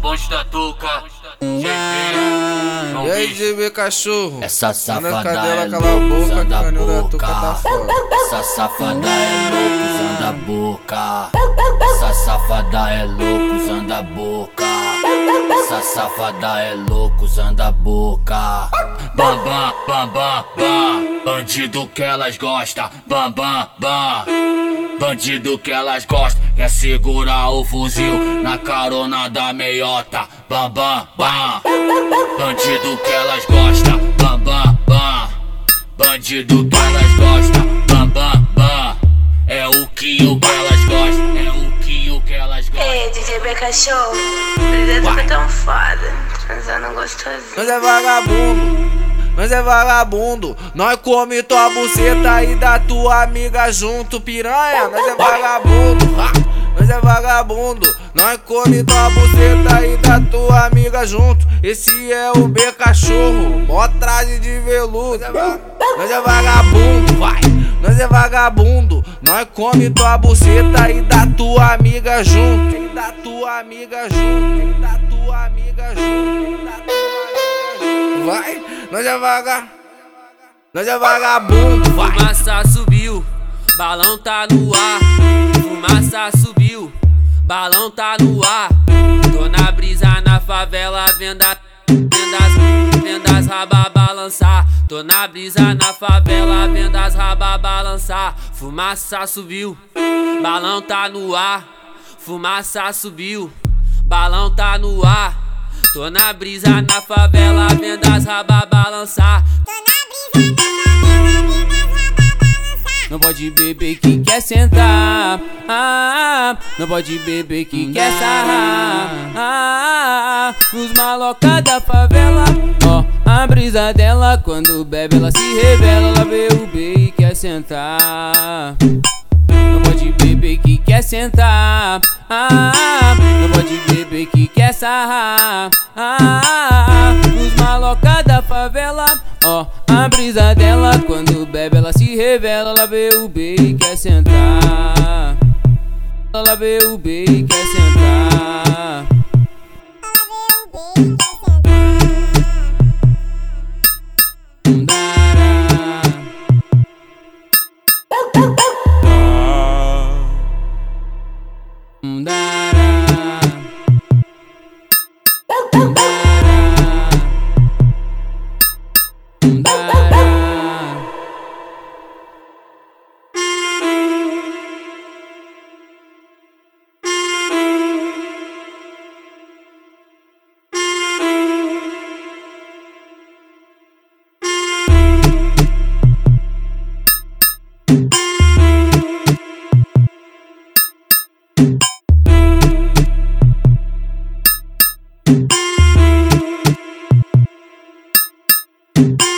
bonde da touca. E aí, GB cachorro? Essa safada cadela, é cala a boca, que da canil da boca. touca tá fora. Essa safada é louca, usando a boca. Essa safada é louca, usando a boca. Essa safada é louca, usando a boca. Bam, bam, bam, bam, bam. Bandido que elas gostam. Bam, bam, bam. Bandido que elas gostam. Quer segurar o fuzil na carona da meiota. Bam, bam, bam. Bandido que elas gostam. Bam, bam, bam. Bandido que elas gostam. Bam, bam, bam. É o que o que elas gostam. É o que o que elas gostam. Ei, DJ B Cachorro, fica tão foda, transando gostosinho. Nós é vagabundo, nós é vagabundo. Nós come tua buceta e da tua amiga junto, piranha. Nós é vagabundo, nós é vagabundo. Nós come tua buceta e da tua amiga junto. Esse é o B cachorro, mó traje de veludo. Nós é vagabundo, vai. Nós é vagabundo, nós come tua buceta e da tua amiga junto. E da tua amiga junto, e da tua amiga junto, Vai, nós é vaga, nós é vagabundo, vai. Fumaça subiu, balão tá no ar. Fumaça subiu, balão tá no ar. Tô na brisa na favela, venda, vendas, vendas raba balançar. Tô na brisa na favela, vendas raba balançar. Fumaça subiu, balão tá no ar. Fumaça subiu, balão tá no ar. Tô na brisa na favela, vendas raba balançar. Não pode beber que quer sentar. Ah, não pode beber que quer sarrar. Ah, os maloca da favela. Ó, a brisa dela quando bebe ela se revela. Ela vê o B e quer sentar. Não pode beber que quer sentar. Não pode beber que quer sarrar. Os maloca da favela. Ó, a brisa dela quando bebe ela se revela. Ela vê o B e quer sentar. Ela vê o B e quer sentar. thank mm -hmm. you